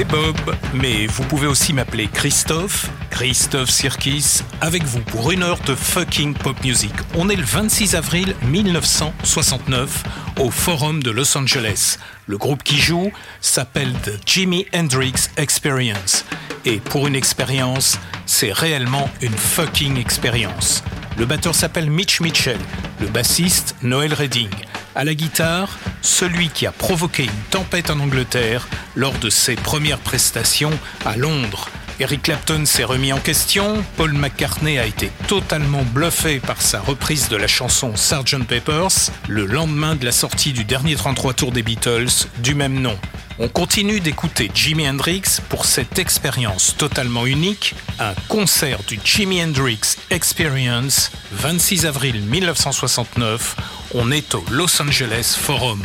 C'est Bob, mais vous pouvez aussi m'appeler Christophe, Christophe Sirkis, avec vous pour une heure de fucking pop music. On est le 26 avril 1969 au Forum de Los Angeles. Le groupe qui joue s'appelle The Jimi Hendrix Experience. Et pour une expérience, c'est réellement une fucking expérience. Le batteur s'appelle Mitch Mitchell, le bassiste Noel Redding. À la guitare, celui qui a provoqué une tempête en Angleterre lors de ses premières prestations à Londres. Eric Clapton s'est remis en question, Paul McCartney a été totalement bluffé par sa reprise de la chanson Sgt Peppers le lendemain de la sortie du dernier 33 tours des Beatles du même nom. On continue d'écouter Jimi Hendrix pour cette expérience totalement unique, un concert du Jimi Hendrix Experience, 26 avril 1969. On est au Los Angeles Forum.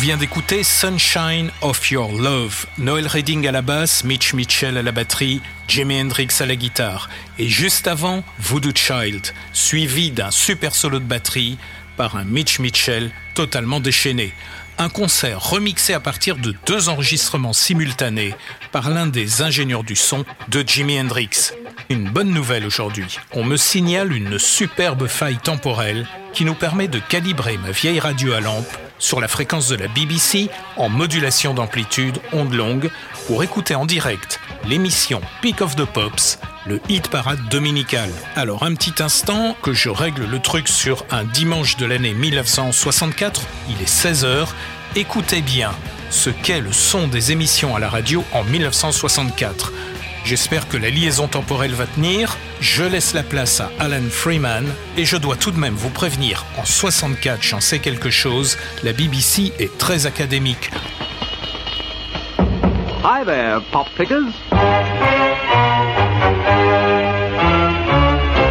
Vient d'écouter Sunshine of Your Love, Noel Redding à la basse, Mitch Mitchell à la batterie, Jimi Hendrix à la guitare. Et juste avant, Voodoo Child, suivi d'un super solo de batterie par un Mitch Mitchell totalement déchaîné. Un concert remixé à partir de deux enregistrements simultanés par l'un des ingénieurs du son de Jimi Hendrix. Une bonne nouvelle aujourd'hui. On me signale une superbe faille temporelle qui nous permet de calibrer ma vieille radio à lampe sur la fréquence de la BBC en modulation d'amplitude onde longue pour écouter en direct l'émission Peak of the Pops, le hit parade dominical. Alors un petit instant que je règle le truc sur un dimanche de l'année 1964, il est 16h, écoutez bien ce qu'est le son des émissions à la radio en 1964. J'espère que la liaison temporelle va tenir. Je laisse la place à Alan Freeman et je dois tout de même vous prévenir, en 64 j'en sais quelque chose, la BBC est très académique.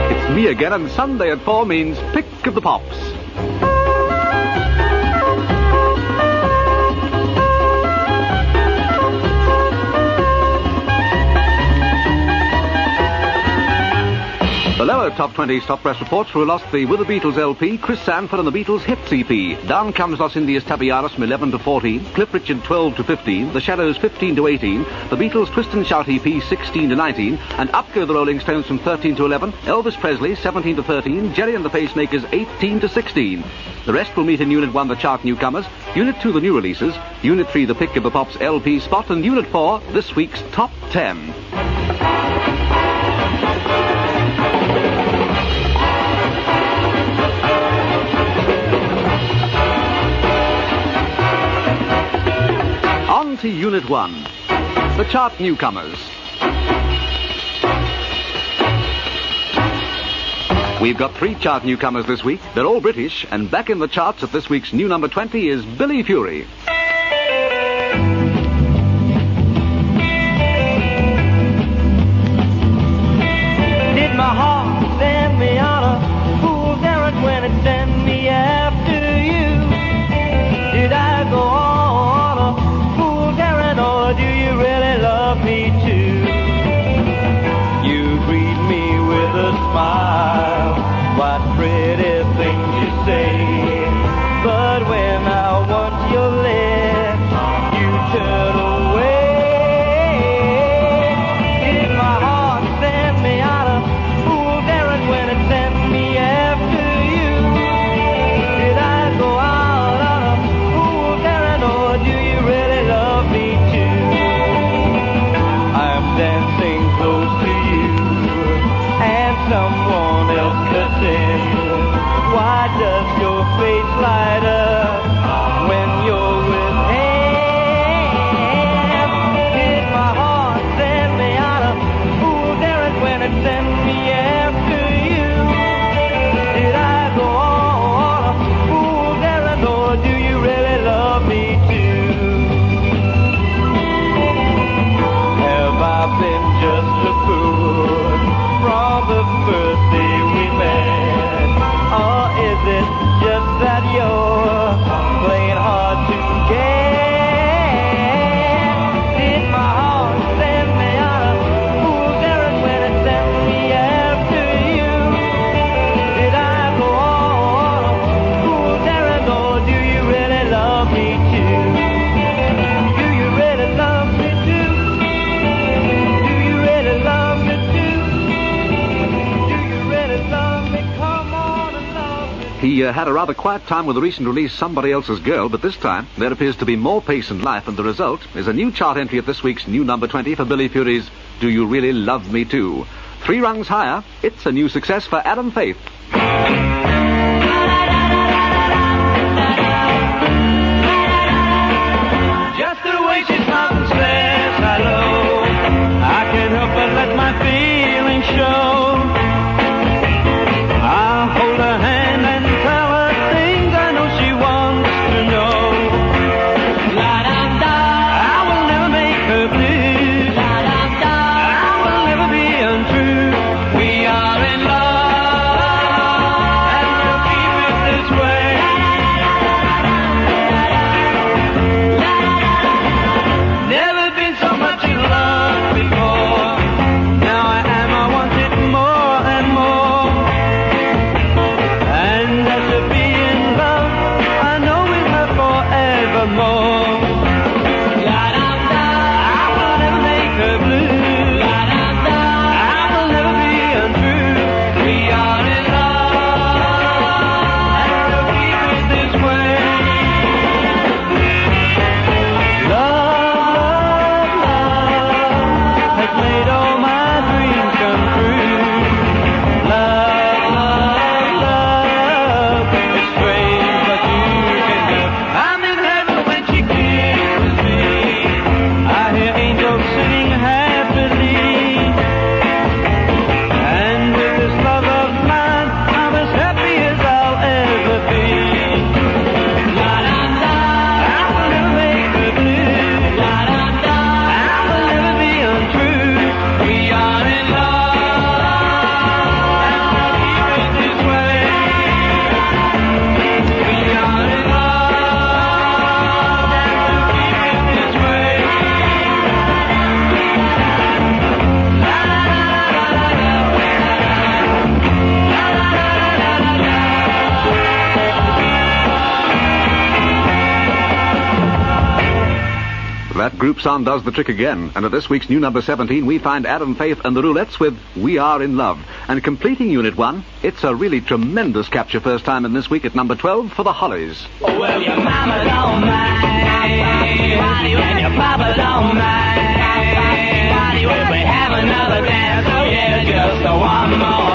It's me again, and Sunday at 4 means pick of the pops. Lower top 20 stop press reports who lost the With the Beatles LP, Chris Sandford and the Beatles Hits EP. Down comes Los Indios Tabajaras from 11 to 14, Cliff Richard 12 to 15, The Shadows 15 to 18, the Beatles Twist and Shout EP 16 to 19, and up go the Rolling Stones from 13 to 11, Elvis Presley 17 to 13, Gerry and the Pacemakers 18 to 16. The rest will meet in Unit 1 the chart newcomers, Unit 2 the new releases, Unit 3 the pick of the Pops LP spot, and Unit 4 this week's top 10. On to Unit 1. The chart newcomers. We've got three chart newcomers this week. They're all British, and back in the charts at this week's new number 20 is Billy Fury. He uh, had a rather quiet time with the recent release Somebody Else's Girl, but this time there appears to be more pace and life, and the result is a new chart entry at this week's new number 20 for Billy Fury's Do You Really Love Me Too? Three rungs higher, it's a new success for Adam Faith. Sound does the trick again, and at this week's new number 17, we find Adam Faith and the Roulettes with We Are in Love. And completing Unit 1, it's a really tremendous capture first time in this week at number 12 for the Hollies. Well, your mama don't mind, and your papa don't mind. We have another dance, oh yeah, just one more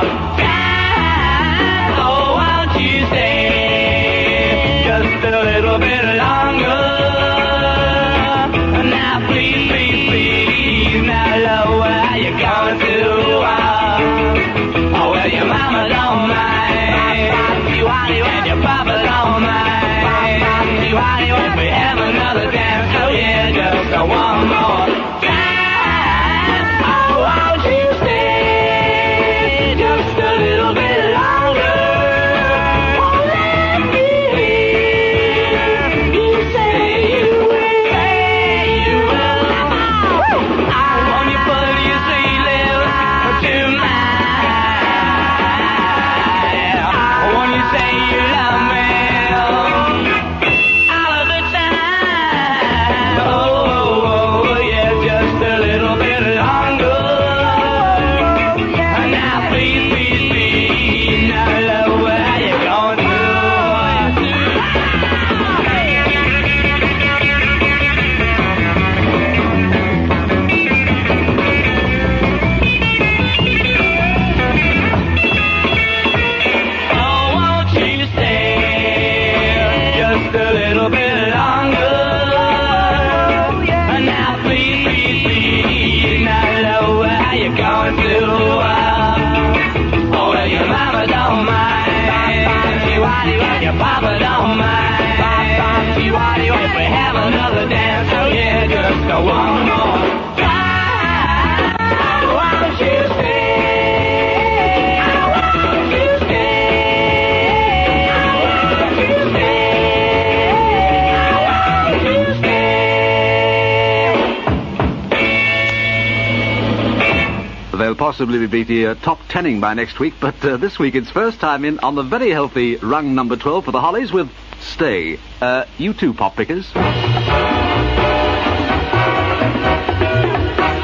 possibly be the uh, top tenning by next week, but uh, this week it's first time in on the very healthy rung number 12 for the Hollies with Stay. Uh, you two pop pickers.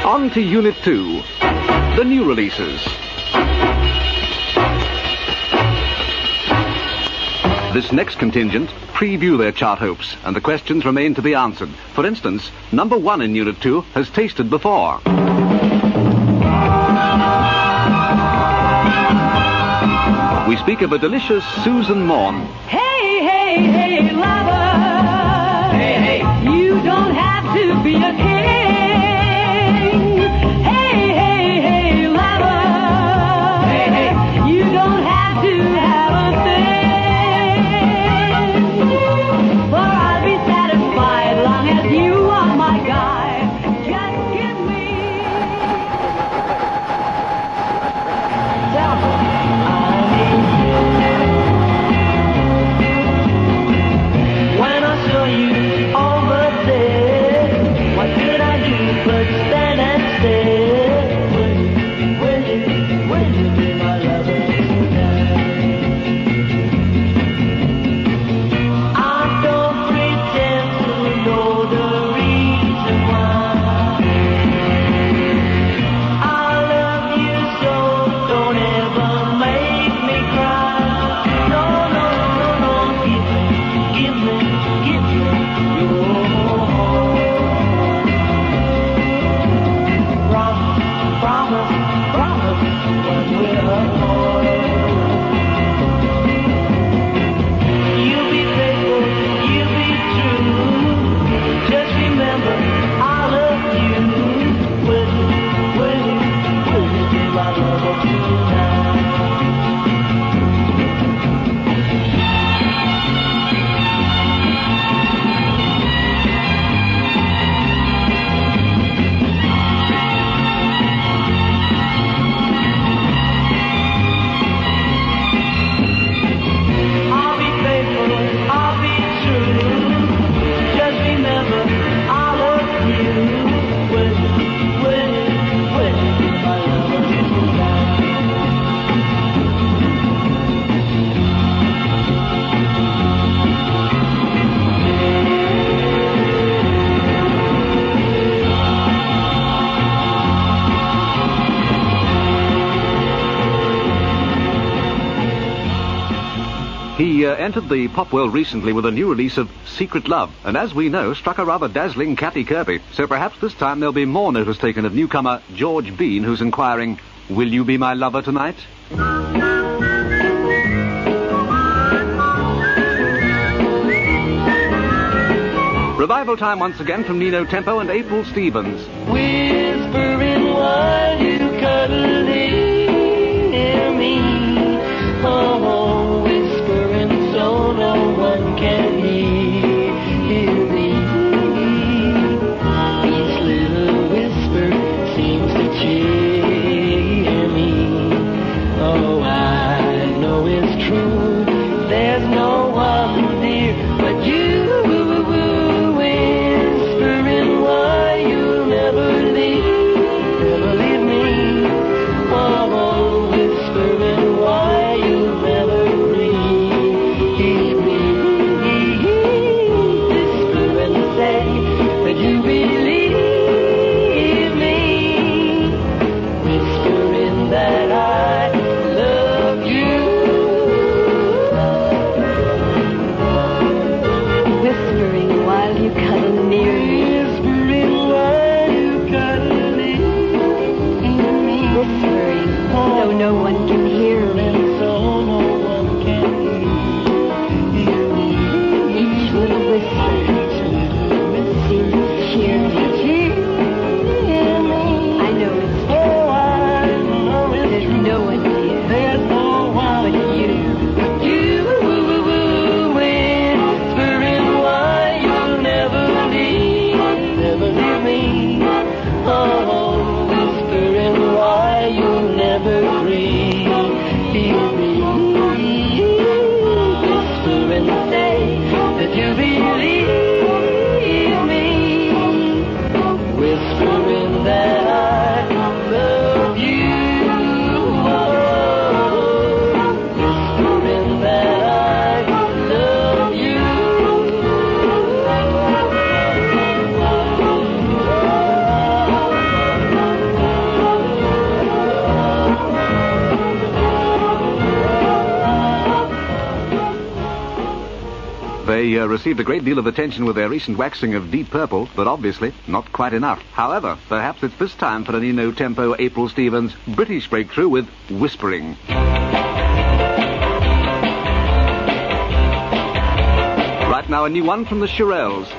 On to Unit 2, the new releases. This next contingent preview their chart hopes, and the questions remain to be answered. For instance, number one in Unit 2 has tasted before. We speak of a delicious Susan Maughan. Hey, He uh, entered the pop world recently with a new release of Secret Love, and as we know, struck a rather dazzling Kathy Kirby. So perhaps this time there'll be more notice taken of newcomer George Bean, who's inquiring, Will you be my lover tonight? Revival time once again from Nino Tempo and April Stevens. Whispering while you cuddle near me. Oh, me. Uh, received a great deal of attention with their recent waxing of Deep Purple, but obviously not quite enough. However, perhaps it's this time for the Nino Tempo April Stevens British breakthrough with Whispering. Right now, a new one from the Shirelles.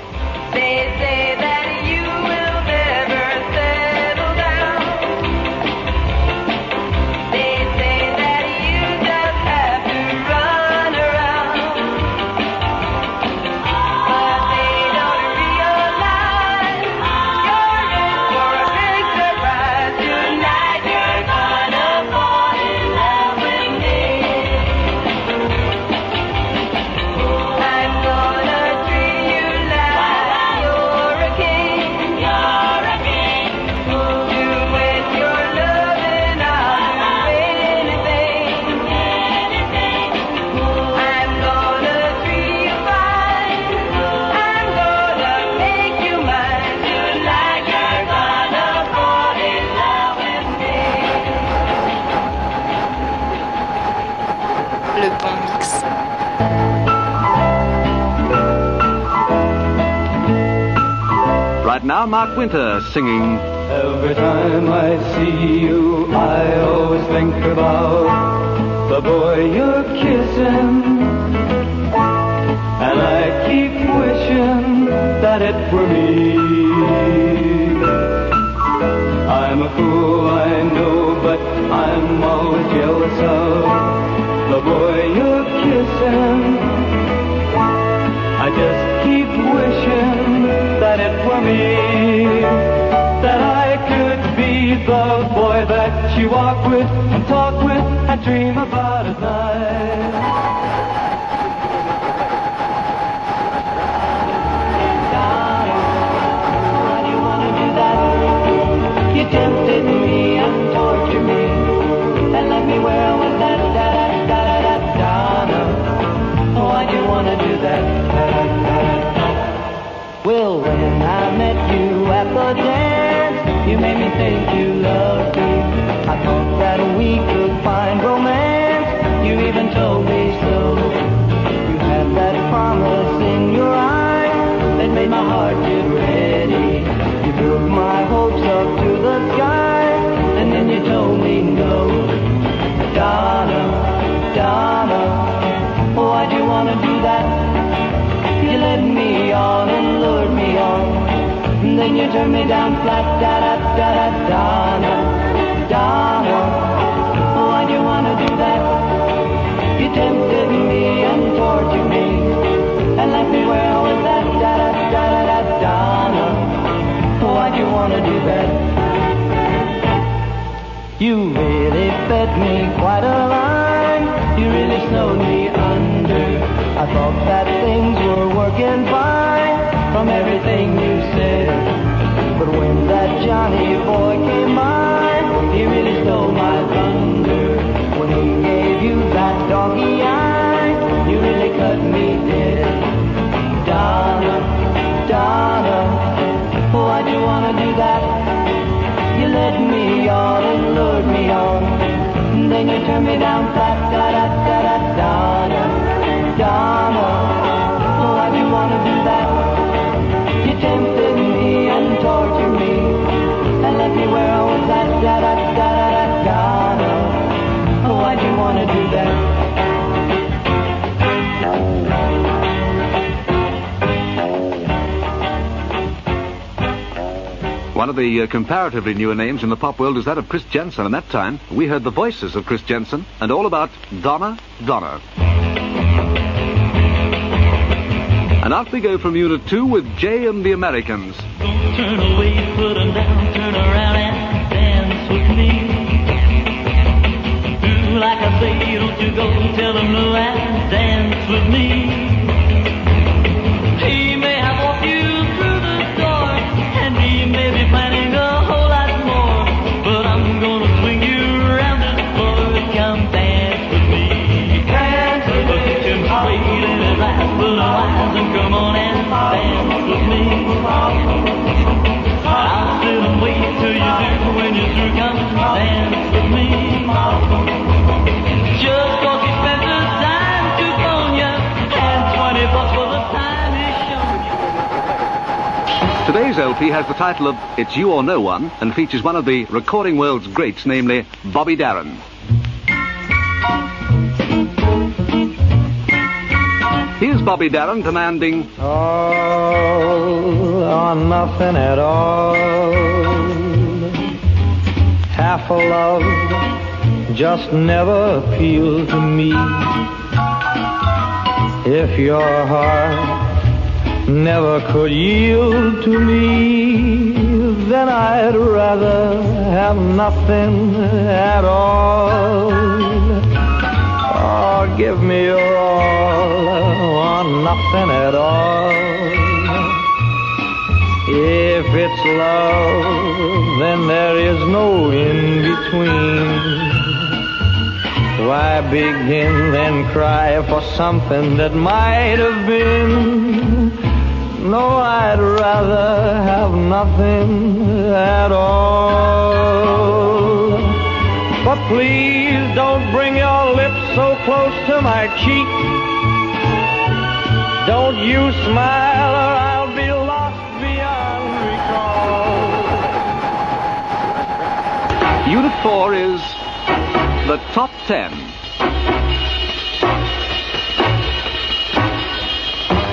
Now, Mark Wynter singing. Every time I see you, I always think about the boy you're kissing. And I keep wishing that it were me. I'm a fool, I know, but I'm always jealous of the boy you're kissing. I just keep wishing that it were me, that I could be the boy that you walk with and talk with and dream about at night. Then you turn me down flat, da da da da Donna, Donna. Why'd you wanna do that? You tempted me and tortured me, and left me where I was at, da da da da da Donna. Why'd you wanna do that? You really fed me quite a line. You really snowed me under. I thought that things were working fine from everything Johnny boy came by, of the uh, comparatively newer names in the pop world is that of Kris Jensen, and that time we heard the voices of Kris Jensen and all about Donna, Donna. And out we go from Unit 2 with Jay and the Americans. Turn away, put 'em down, turn around and dance with me. Do like I say, don't you go tell 'em no and dance with me. Today's LP has the title of It's You or No One and features one of the recording world's greats, namely Bobby Darin. Here's Bobby Darin demanding all or nothing at all. A love just never appealed to me. If your heart never could yield to me, then I'd rather have nothing at all. Oh, give me your all or nothing at all. If it's love, then there is no in between. Why begin then cry for something that might have been? No, I'd rather have nothing at all. But please don't bring your lips so close to my cheek. Don't you smile Unit 4 is the top 10.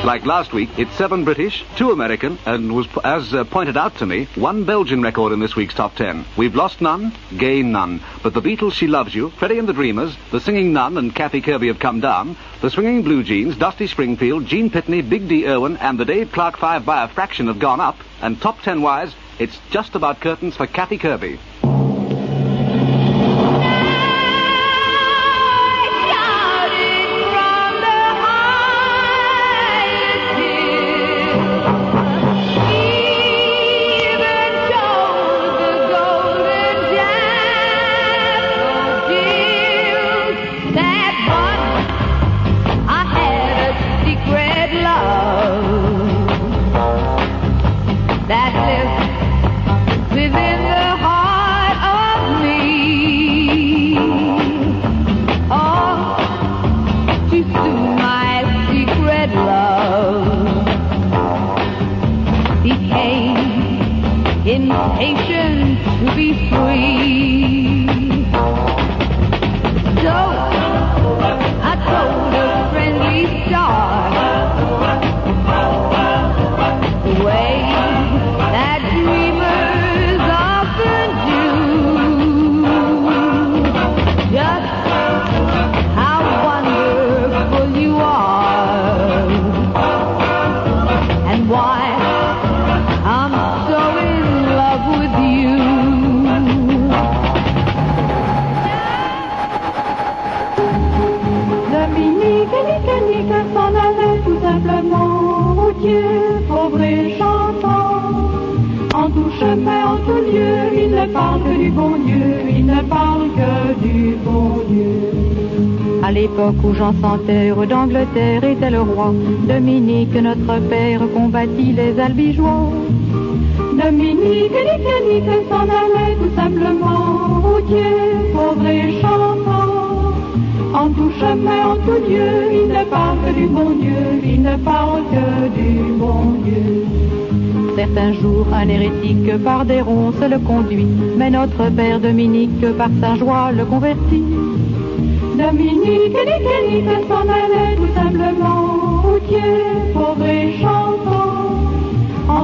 Like last week, it's seven British, two American, and was, as uh, pointed out to me, one Belgian record in this week's top 10. We've lost none, gained none. But the Beatles, She Loves You, Freddie and the Dreamers, the Singing Nun and Kathy Kirby have come down, the Swinging Blue Jeans, Dusty Springfield, Gene Pitney, Big D. Irwin, and the Dave Clark Five by a fraction have gone up, and top 10 wise, it's just about curtains for Kathy Kirby. Albigeois. Dominique, nique, nique, s'en allait tout simplement, routier, pauvre et. En tout chemin, en tout lieu, il ne parle que du bon Dieu, il ne parle que du bon Dieu. Certains jours, un hérétique par des ronces le conduit, mais notre père Dominique par sa joie le convertit. Dominique, nique, nique, s'en allait tout simplement, routier, pauvre et chantant.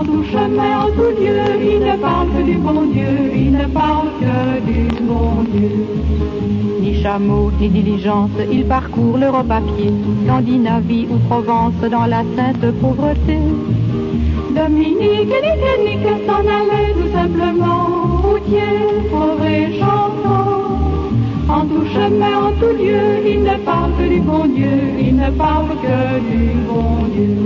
Tout chemin, en tout lieu, il ne parle que du bon Dieu, il ne parle que du bon Dieu. Ni chameau, ni diligence, il parcourt l'Europe à pied, Scandinavie ou Provence dans la sainte pauvreté. Dominique, nique, nique, s'en allait tout simplement, routier, pauvre et. En tout chemin, en tout lieu, il ne parle que du bon Dieu, il ne parle que du bon Dieu.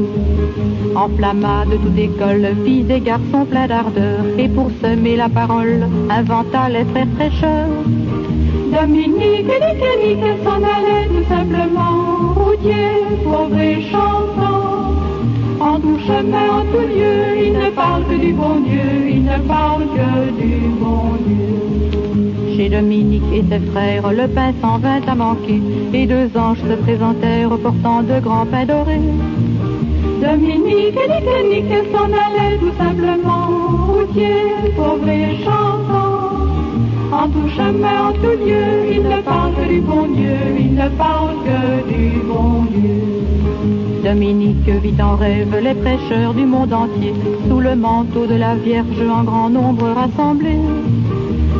Enflamma de toute école, filles et garçons pleins d'ardeur, et pour semer la parole, inventa les frères prêcheurs. Dominique, nique, nique, s'en allait tout simplement, routier, pauvre et chantant. En tout chemin, en tout lieu, il ne parle que du bon Dieu, il ne parle que du bon Dieu. Chez Dominique et ses frères, le pain s'en vint à manquer, et deux anges se présentèrent portant de grands pains dorés. Dominique, nique, nique, s'en allait tout simplement, routier, pauvre et chantant. En tout chemin, en tout lieu, il ne parle que du bon Dieu, il ne parle que du bon Dieu. Dominique vit en rêve les prêcheurs du monde entier, sous le manteau de la Vierge en grand nombre rassemblés.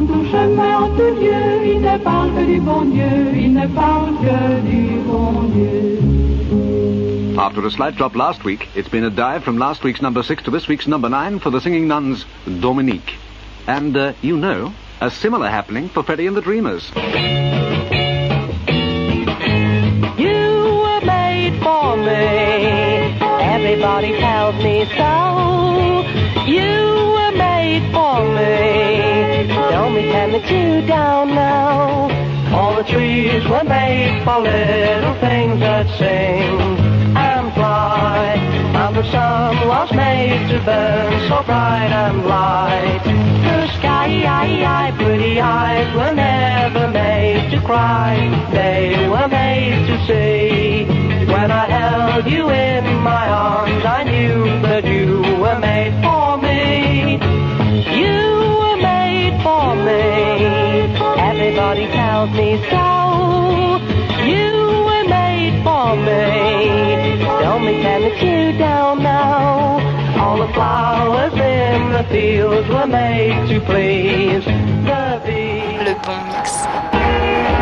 En tout chemin, en tout lieu, il ne parle que du bon Dieu, il ne parle que du bon Dieu. After a slight drop last week, it's been a dive from last week's number six to this week's number nine for the singing nuns Dominique. And, uh, you know, a similar happening for Freddie and the Dreamers. You were made for me. Everybody tells me so. You Don't pretend that you. All the trees were made for little things that sing and fly. And the sun was made to burn so bright and light. The sky, pretty eyes were never made to cry. They were made to see. When I held you in my arms, I knew that you were made for me. For me. Everybody tells me so. You were made for me. Don't pretend that you don't know. All the flowers in the fields were made to please the bees. Le bon mix.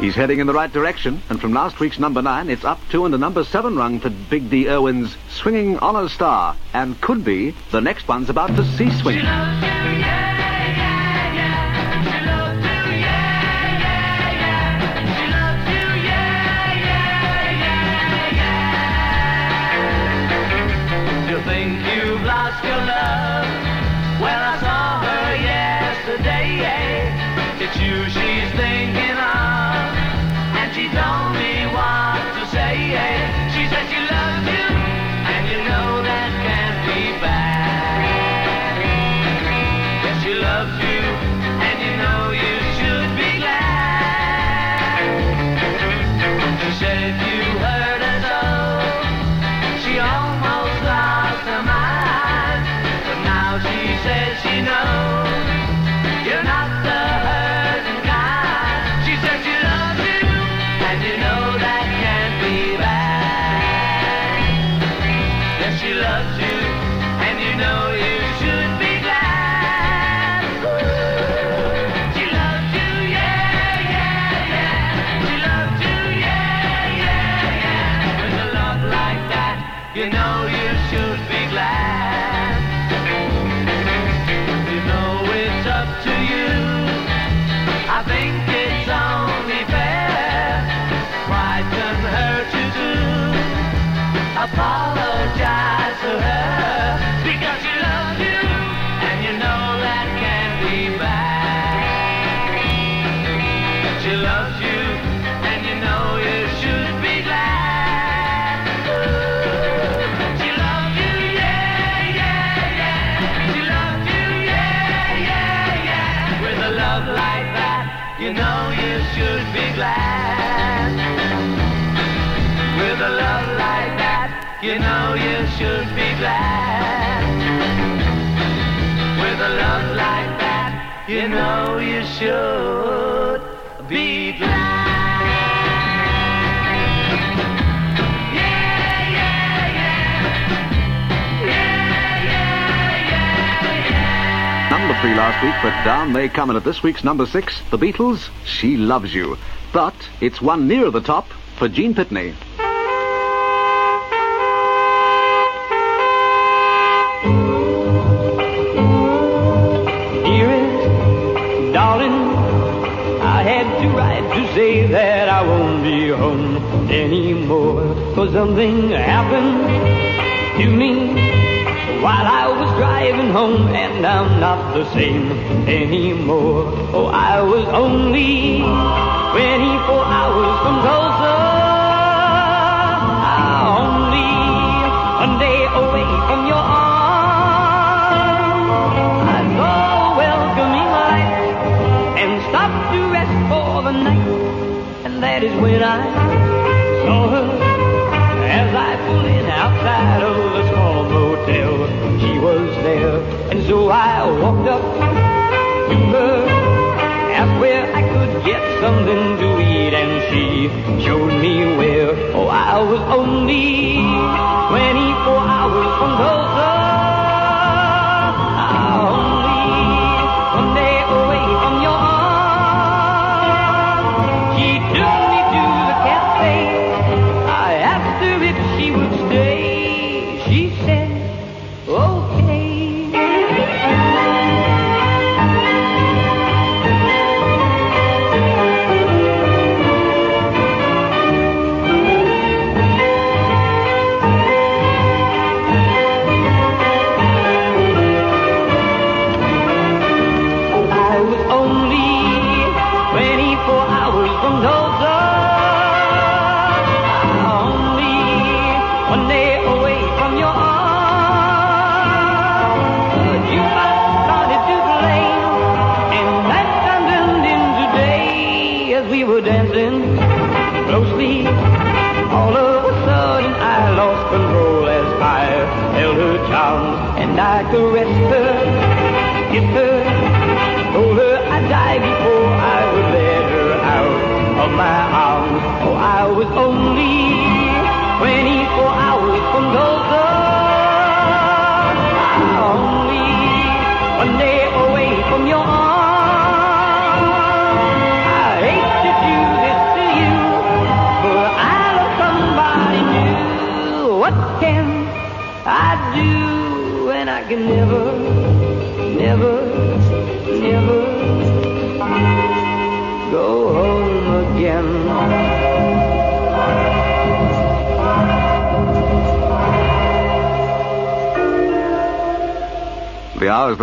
He's heading in the right direction, and from last week's number nine, it's up two in the number seven rung for Big D Irwin's Swinging on a Star, and could be the next one's about to cease swing. should be glad. Number three last week, but down they come. And at this week's number six, The Beatles, She Loves You. But it's one near the top for Gene Pitney. home anymore. Cause something happened to me while I was driving home and I'm not the same anymore. Oh, I was only 24 hours from Tulsa. Only one day away from your arms. I saw her as I pulled in outside of the small motel. She was there, and so I walked up to her, asked where I could get something to eat, and she showed me where. Oh, I was only 24 hours from Tulsa.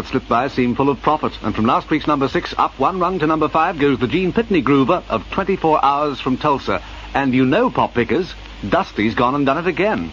slipped by seem full of profit. And from last week's number six, up one rung to number five goes the Gene Pitney Groover of 24 Hours from Tulsa. And you know, Pop Pickers, Dusty's gone and done it again.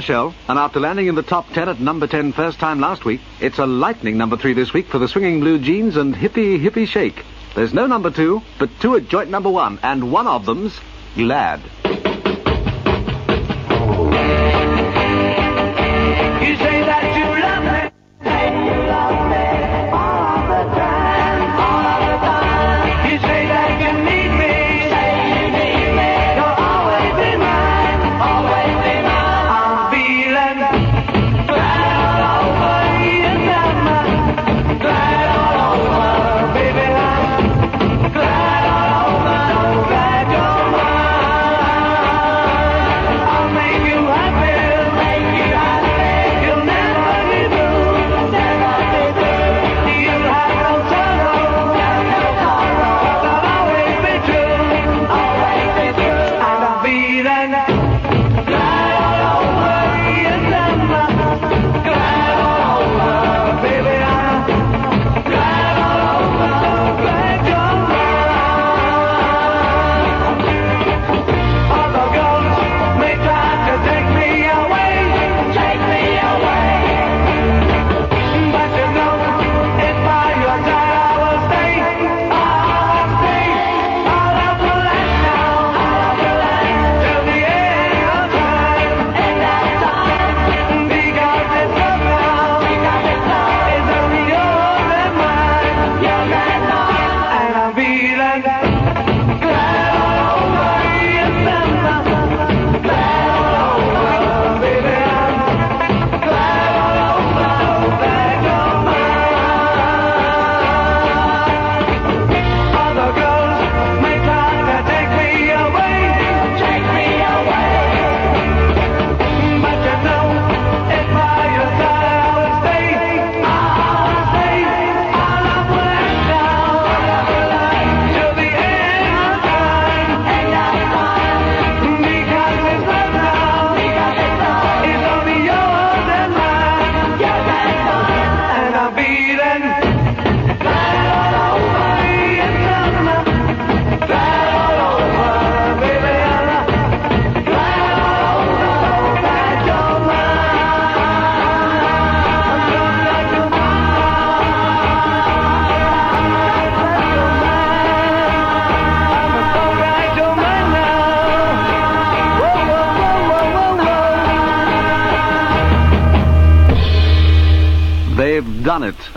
bombshell, and after landing in the top 10 at number 10 first time last week, it's a lightning number 3 this week for the swinging blue jeans and hippy hippy shake. There's no number 2, but two at joint number 1, and one of them's Glad.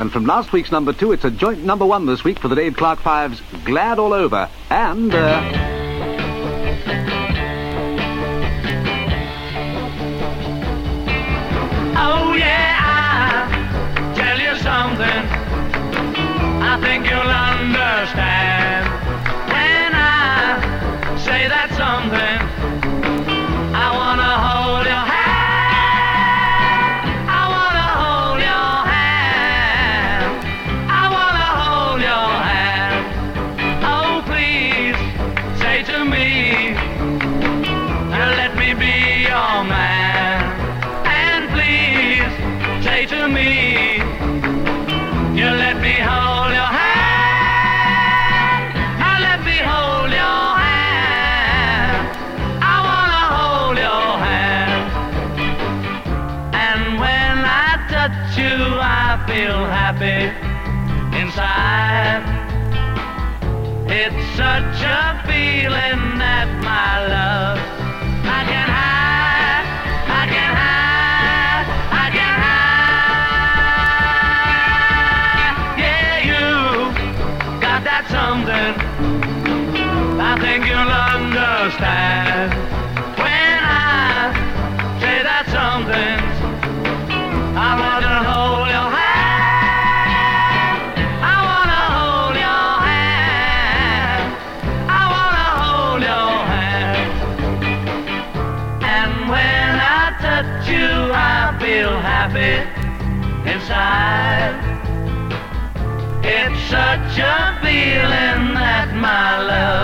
And from last week's number two, it's a joint number one this week for the Dave Clark Five's Glad All Over. And, uh, Oh yeah, I tell you something. I think you'll understand such such a feeling that my love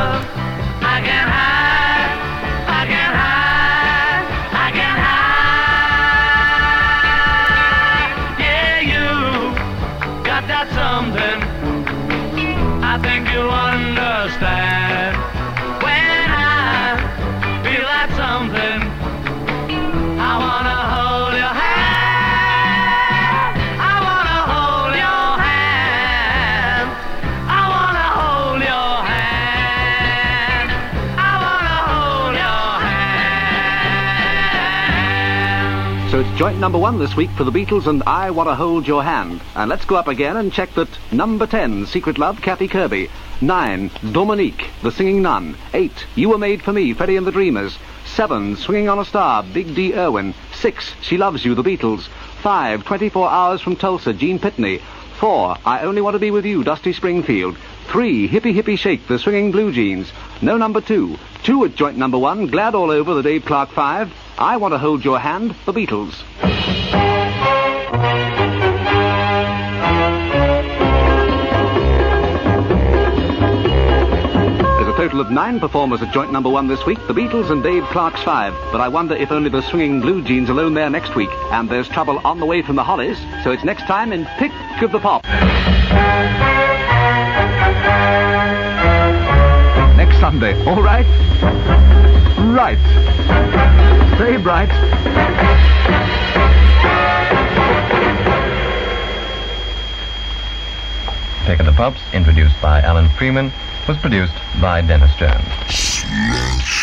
joint number one this week for the Beatles and I Want to Hold Your Hand. And let's go up again and check that number 10, Secret Love, Kathy Kirby. 9, Dominique, The Singing Nun. 8, You Were Made for Me, Freddie and the Dreamers. 7, Swinging on a Star, Big D. Irwin. 6, She Loves You, The Beatles. 5, 24 Hours from Tulsa, Gene Pitney. 4, I Only Want to Be With You, Dusty Springfield. 3, Hippie Hippie Shake, The Swinging Blue Jeans. No number 2. 2 at joint number 1, Glad All Over, The Dave Clark 5. I Want to Hold Your Hand, The Beatles. There's a total of nine performers at joint number one this week, the Beatles and Dave Clark's five. But I wonder if only the swinging blue jeans alone there next week. And there's trouble on the way from the Hollies, so it's next time in Pick of the Pop. Next Sunday, all right? Right. Stay bright. Pick of the Pops, introduced by Alan Freeman, was produced by Dennis Jones.